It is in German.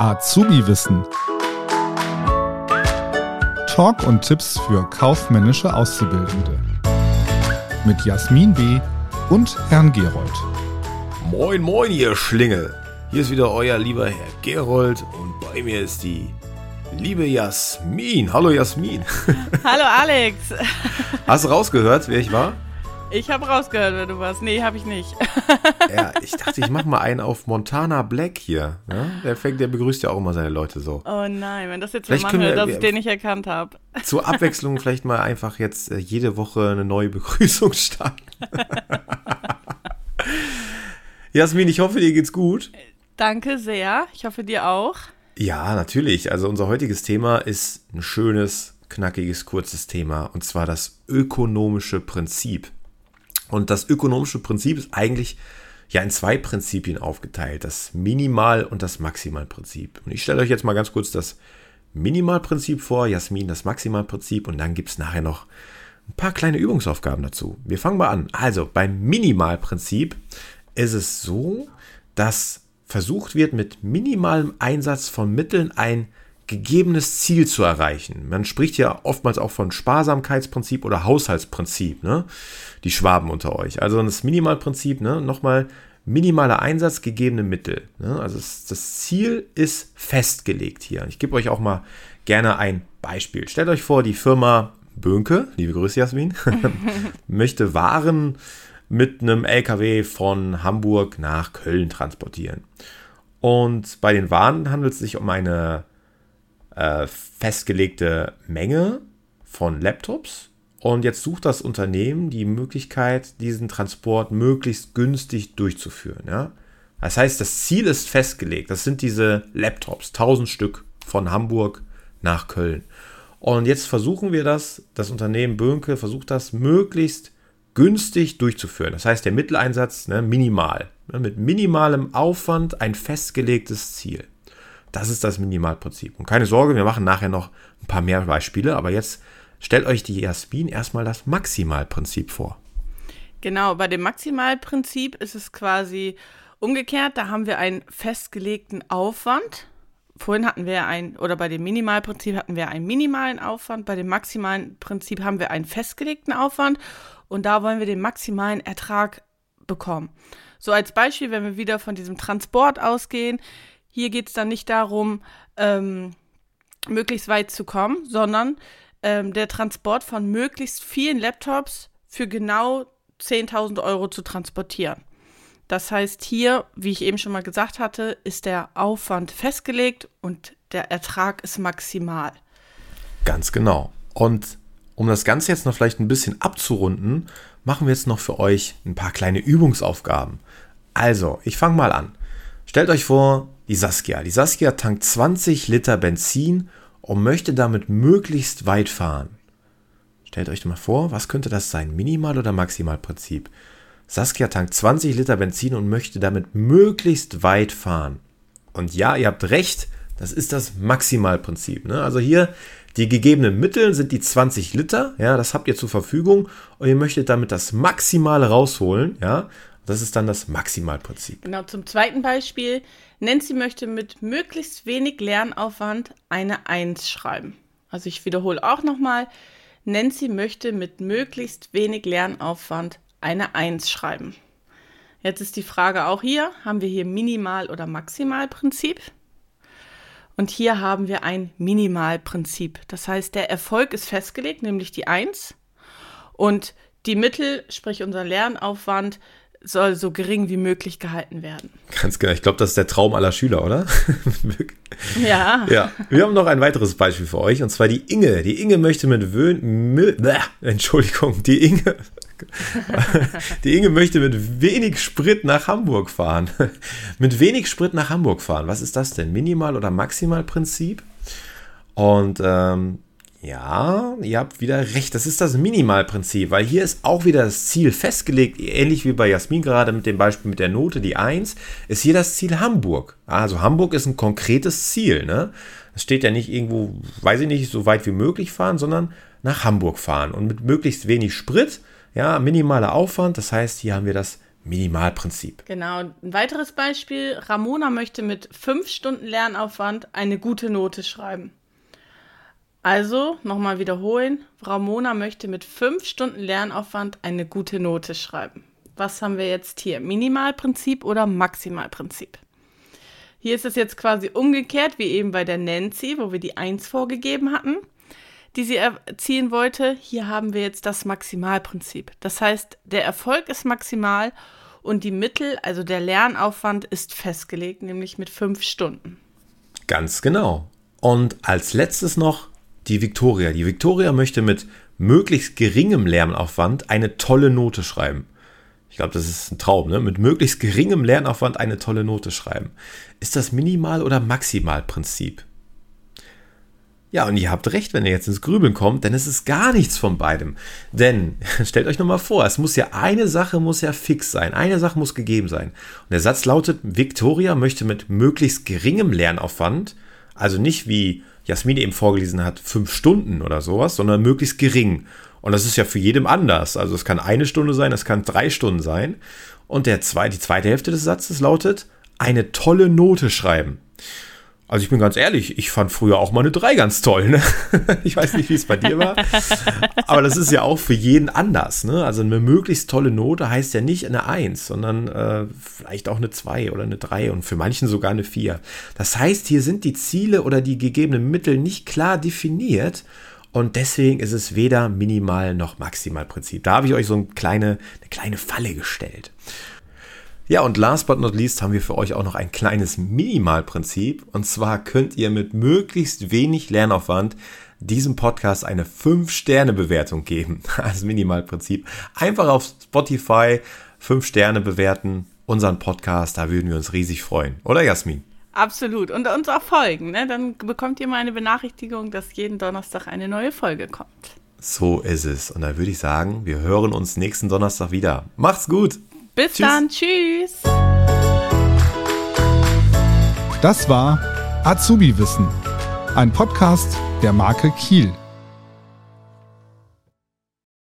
Azubi-Wissen. Talk und Tipps für kaufmännische Auszubildende. Mit Jasmin B. und Herrn Gerold. Moin, moin, ihr Schlingel. Hier ist wieder euer lieber Herr Gerold und bei mir ist die liebe Jasmin. Hallo Jasmin. Hallo Alex. Hast du rausgehört, wer ich war? Ich habe rausgehört, wer du warst. Nee, habe ich nicht. Ja, ich dachte, ich mache mal einen auf Montana Black hier. Ja? Der, fängt, der begrüßt ja auch immer seine Leute so. Oh nein, wenn das jetzt Vielleicht mal können mache, wir- dass ich den nicht erkannt habe. Zur Abwechslung vielleicht mal einfach jetzt äh, jede Woche eine neue Begrüßung starten. Jasmin, ich hoffe, dir geht's gut. Danke sehr. Ich hoffe dir auch. Ja, natürlich. Also unser heutiges Thema ist ein schönes, knackiges, kurzes Thema. Und zwar das ökonomische Prinzip. Und das ökonomische Prinzip ist eigentlich ja in zwei Prinzipien aufgeteilt. Das Minimal- und das Maximalprinzip. Und ich stelle euch jetzt mal ganz kurz das Minimalprinzip vor, Jasmin das Maximalprinzip und dann gibt es nachher noch ein paar kleine Übungsaufgaben dazu. Wir fangen mal an. Also beim Minimalprinzip ist es so, dass versucht wird, mit minimalem Einsatz von Mitteln ein gegebenes Ziel zu erreichen. Man spricht ja oftmals auch von Sparsamkeitsprinzip oder Haushaltsprinzip, ne? Die Schwaben unter euch. Also das Minimalprinzip, ne? Nochmal minimaler Einsatz, gegebene Mittel. Ne? Also es, das Ziel ist festgelegt hier. Ich gebe euch auch mal gerne ein Beispiel. Stellt euch vor, die Firma Bönke, liebe Grüße Jasmin, möchte Waren mit einem LKW von Hamburg nach Köln transportieren. Und bei den Waren handelt es sich um eine äh, festgelegte Menge von Laptops. Und jetzt sucht das Unternehmen die Möglichkeit, diesen Transport möglichst günstig durchzuführen. Ja? Das heißt, das Ziel ist festgelegt. Das sind diese Laptops, 1000 Stück von Hamburg nach Köln. Und jetzt versuchen wir das, das Unternehmen Bönke versucht das möglichst günstig durchzuführen. Das heißt, der Mitteleinsatz ne, minimal. Ne, mit minimalem Aufwand ein festgelegtes Ziel. Das ist das Minimalprinzip. Und keine Sorge, wir machen nachher noch ein paar mehr Beispiele, aber jetzt stellt euch die Jasmin erstmal das Maximalprinzip vor. Genau, bei dem Maximalprinzip ist es quasi umgekehrt. Da haben wir einen festgelegten Aufwand. Vorhin hatten wir ein, oder bei dem Minimalprinzip hatten wir einen minimalen Aufwand. Bei dem maximalen Prinzip haben wir einen festgelegten Aufwand. Und da wollen wir den maximalen Ertrag bekommen. So als Beispiel, wenn wir wieder von diesem Transport ausgehen, hier geht es dann nicht darum, ähm, möglichst weit zu kommen, sondern ähm, der Transport von möglichst vielen Laptops für genau 10.000 Euro zu transportieren. Das heißt, hier, wie ich eben schon mal gesagt hatte, ist der Aufwand festgelegt und der Ertrag ist maximal. Ganz genau. Und um das Ganze jetzt noch vielleicht ein bisschen abzurunden, machen wir jetzt noch für euch ein paar kleine Übungsaufgaben. Also, ich fange mal an. Stellt euch vor, die Saskia. Die Saskia tankt 20 Liter Benzin und möchte damit möglichst weit fahren. Stellt euch mal vor, was könnte das sein? Minimal- oder Maximalprinzip? Saskia tankt 20 Liter Benzin und möchte damit möglichst weit fahren. Und ja, ihr habt recht, das ist das Maximalprinzip. Ne? Also hier die gegebenen Mittel sind die 20 Liter, ja, das habt ihr zur Verfügung und ihr möchtet damit das Maximale rausholen, ja. Das ist dann das Maximalprinzip. Genau, zum zweiten Beispiel. Nancy möchte mit möglichst wenig Lernaufwand eine 1 schreiben. Also ich wiederhole auch nochmal. Nancy möchte mit möglichst wenig Lernaufwand eine 1 schreiben. Jetzt ist die Frage auch hier, haben wir hier Minimal- oder Maximalprinzip? Und hier haben wir ein Minimalprinzip. Das heißt, der Erfolg ist festgelegt, nämlich die 1. Und die Mittel, sprich unser Lernaufwand, soll so gering wie möglich gehalten werden. Ganz genau. Ich glaube, das ist der Traum aller Schüler, oder? Ja. ja. Wir haben noch ein weiteres Beispiel für euch und zwar die Inge. Die Inge möchte mit Bäh, Entschuldigung, die Inge. Die Inge möchte mit wenig Sprit nach Hamburg fahren. Mit wenig Sprit nach Hamburg fahren. Was ist das denn? Minimal- oder Maximalprinzip? Und ähm, ja, ihr habt wieder recht. Das ist das Minimalprinzip, weil hier ist auch wieder das Ziel festgelegt, ähnlich wie bei Jasmin gerade mit dem Beispiel mit der Note, die 1, ist hier das Ziel Hamburg. Also Hamburg ist ein konkretes Ziel. Ne? Es steht ja nicht irgendwo, weiß ich nicht, so weit wie möglich fahren, sondern nach Hamburg fahren und mit möglichst wenig Sprit, ja, minimaler Aufwand. Das heißt, hier haben wir das Minimalprinzip. Genau. Ein weiteres Beispiel. Ramona möchte mit fünf Stunden Lernaufwand eine gute Note schreiben. Also, nochmal wiederholen. Ramona möchte mit fünf Stunden Lernaufwand eine gute Note schreiben. Was haben wir jetzt hier? Minimalprinzip oder Maximalprinzip? Hier ist es jetzt quasi umgekehrt, wie eben bei der Nancy, wo wir die 1 vorgegeben hatten, die sie erzielen wollte. Hier haben wir jetzt das Maximalprinzip. Das heißt, der Erfolg ist maximal und die Mittel, also der Lernaufwand, ist festgelegt, nämlich mit fünf Stunden. Ganz genau. Und als letztes noch die Victoria. Die Victoria möchte mit möglichst geringem Lernaufwand eine tolle Note schreiben. Ich glaube, das ist ein Traum, ne? Mit möglichst geringem Lernaufwand eine tolle Note schreiben. Ist das Minimal- oder Maximalprinzip? Ja, und ihr habt recht, wenn ihr jetzt ins Grübeln kommt, denn es ist gar nichts von beidem. Denn, stellt euch nochmal vor, es muss ja eine Sache muss ja fix sein, eine Sache muss gegeben sein. Und der Satz lautet, Victoria möchte mit möglichst geringem Lernaufwand, also nicht wie Jasmin eben vorgelesen hat, fünf Stunden oder sowas, sondern möglichst gering. Und das ist ja für jedem anders. Also es kann eine Stunde sein, es kann drei Stunden sein. Und der zwei, die zweite Hälfte des Satzes lautet, eine tolle Note schreiben. Also ich bin ganz ehrlich, ich fand früher auch mal eine 3 ganz toll. Ne? Ich weiß nicht, wie es bei dir war. Aber das ist ja auch für jeden anders. Ne? Also eine möglichst tolle Note heißt ja nicht eine 1, sondern äh, vielleicht auch eine 2 oder eine 3 und für manchen sogar eine 4. Das heißt, hier sind die Ziele oder die gegebenen Mittel nicht klar definiert. Und deswegen ist es weder Minimal- noch Maximalprinzip. Da habe ich euch so eine kleine, eine kleine Falle gestellt. Ja, und last but not least haben wir für euch auch noch ein kleines Minimalprinzip. Und zwar könnt ihr mit möglichst wenig Lernaufwand diesem Podcast eine 5-Sterne-Bewertung geben. Als Minimalprinzip. Einfach auf Spotify 5 Sterne bewerten. Unseren Podcast, da würden wir uns riesig freuen. Oder Jasmin? Absolut. Und uns auch folgen. Ne? Dann bekommt ihr mal eine Benachrichtigung, dass jeden Donnerstag eine neue Folge kommt. So ist es. Und da würde ich sagen, wir hören uns nächsten Donnerstag wieder. Macht's gut! Bis Tschüss. dann. Tschüss. Das war Azubi Wissen, ein Podcast der Marke Kiel.